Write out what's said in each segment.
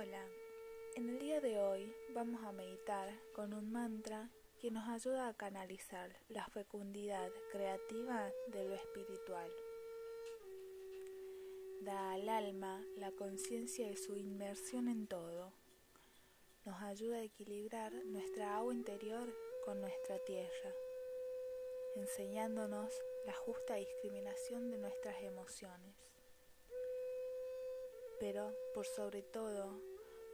Hola, en el día de hoy vamos a meditar con un mantra que nos ayuda a canalizar la fecundidad creativa de lo espiritual. Da al alma la conciencia de su inmersión en todo. Nos ayuda a equilibrar nuestra agua interior con nuestra tierra, enseñándonos la justa discriminación de nuestras emociones. Pero, por sobre todo,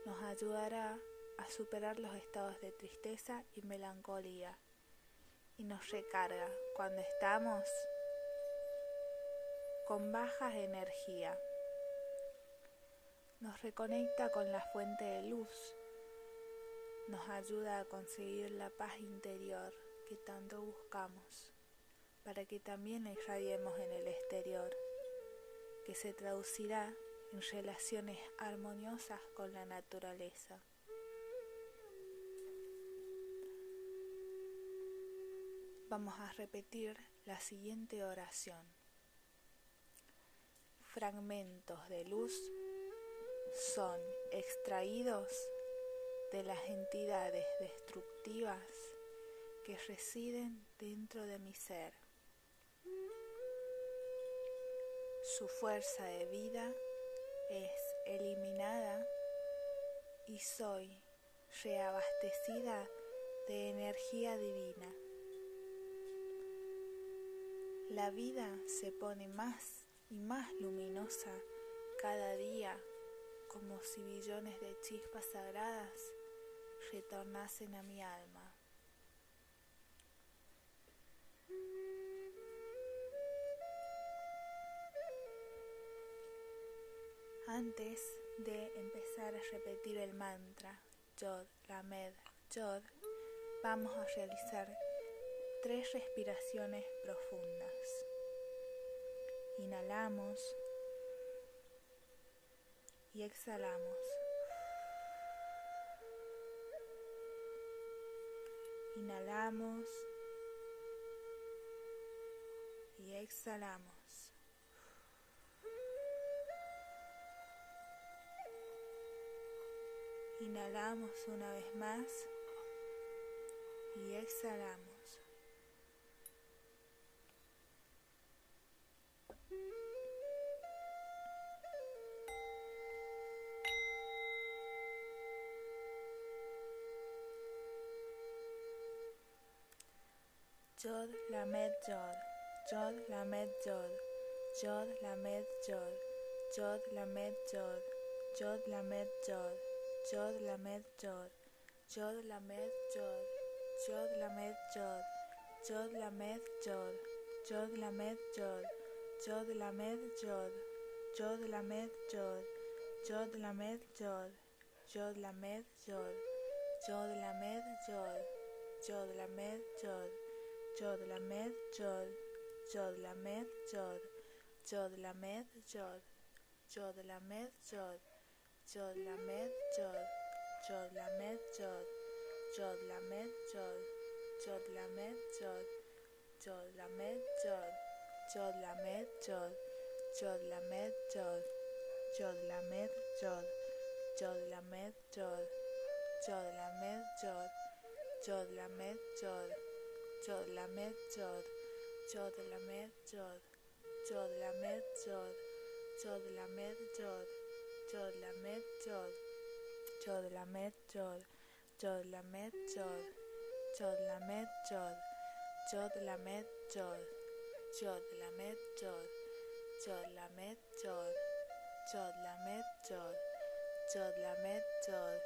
nos ayudará a superar los estados de tristeza y melancolía y nos recarga cuando estamos con baja energía. Nos reconecta con la fuente de luz, nos ayuda a conseguir la paz interior que tanto buscamos, para que también irradiemos en el exterior, que se traducirá en relaciones armoniosas con la naturaleza. Vamos a repetir la siguiente oración. Fragmentos de luz son extraídos de las entidades destructivas que residen dentro de mi ser. Su fuerza de vida es eliminada y soy reabastecida de energía divina. La vida se pone más y más luminosa cada día como si billones de chispas sagradas retornasen a mi alma. Antes de empezar a repetir el mantra Yod, Lamed, Yod, vamos a realizar tres respiraciones profundas. Inhalamos y exhalamos. Inhalamos y exhalamos. Inhalamos una vez más y exhalamos. Yod Lamed Yod, Yod Lamed Yod, Yod Lamed Yod, Yod Lamed Yod, Yod Lamed Yod, Yod Lamed Yod, Yod Lamed Yod, Yod Lamed Yod, Yod Lamed Yod, Yod Lamed Yod, Yod Lamed Yod, Yod Lamed Yod, Yod Lamed Yod, Yod Lamed Yod, Yod Lamed Yod, Yod Lamed Yod, Yod Lamed Yod, Yod Lamed Yod, Yod Lamed Yod, Yod Lamed Yod, Yod Lamed Yod, Yod Lamed Yod, Yod Lamed Yod, Yod Lamed Yod, Yod Lamed Yod, Yod Lamed Yod, Yod Lamed Yod, Yod Lamed Yod, Yod Lamed Yod, Yod Lamed Yod, Yod Lamed Yod, Yod Lamed Yod, Yod Lamed Yod, Yod Lamed Yod, Yod Lamed Yod, Yod Lamed Yod, Yod Lamed Yod, Yod Lamed Yod, Yod Lamed Yod, Yod Lamed Yod, Yod Lamed Yod, Yod Lamed Yod, Yod Lamed Yod, Yod Lamed Yod,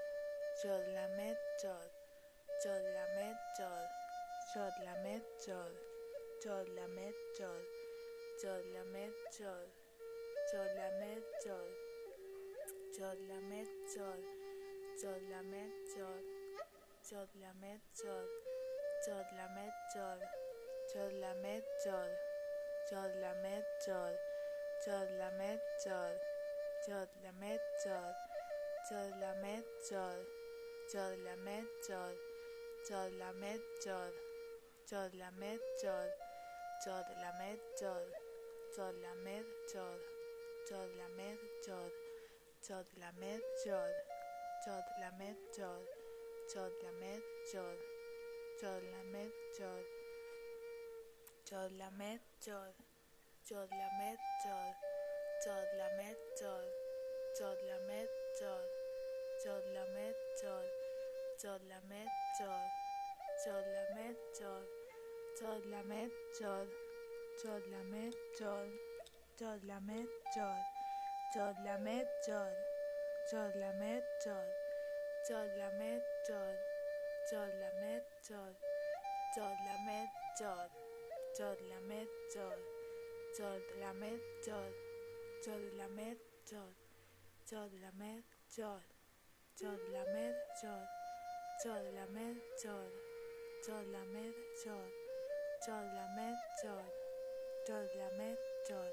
Yod Lamed Yod, Yod Lamed Yod, Yod Lamed Yod, Yod Lamed Yod, Yod Lamed Yod, Yod Lamed Yod, Yod Lamed Yod, Yod Lamed Yod, Yod Lamed Yod, Yod Lamed Yod, Yod Lamed Yod, Yod Lamed Yod, Yod Lamed Yod, Yod Lamed Yod, Yod Lamed Yod, Yod Lamed Yod, Yod Lamed Yod, Yod Lamed Yod, Yod Lamed Yod, Yod Lamed Yod, Yod Lamed Yod, Yod Lamed Yod, Jod Lamed Jod Jod Lamed Jod Jod Lamed Jod Jod Lamed Jod Jod Lamed Jod Jod Lamed Jod Jod Lamed Jod Jod Lamed Jod Jod Lamed Jod Jod Lamed Jod Jod Lamed Jod Jod Lamed Jod Jod Lamed Jod Jod Lamed Jod Jod Lamed Jod Jod Lamed Jod Jod Lamed Jod Jod Lamed Jod Jod Lamed Jod Jod Lamed Jod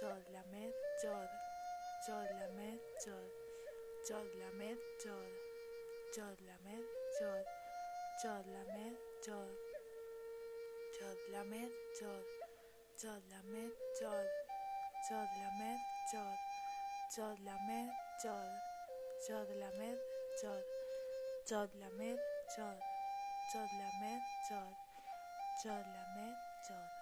Jod Lamed Jod Jod Lamed Jod Jod Lamed Jod Jod Lamed Jod Jod Lamed Jod Jod Lamed Jod Jod Lamed Jod Jod Lamed Jod Jod Lamed Jod Jod Lamed Jod Jod Lamed Jod Jod Lamed Jod Jod Lamed Jod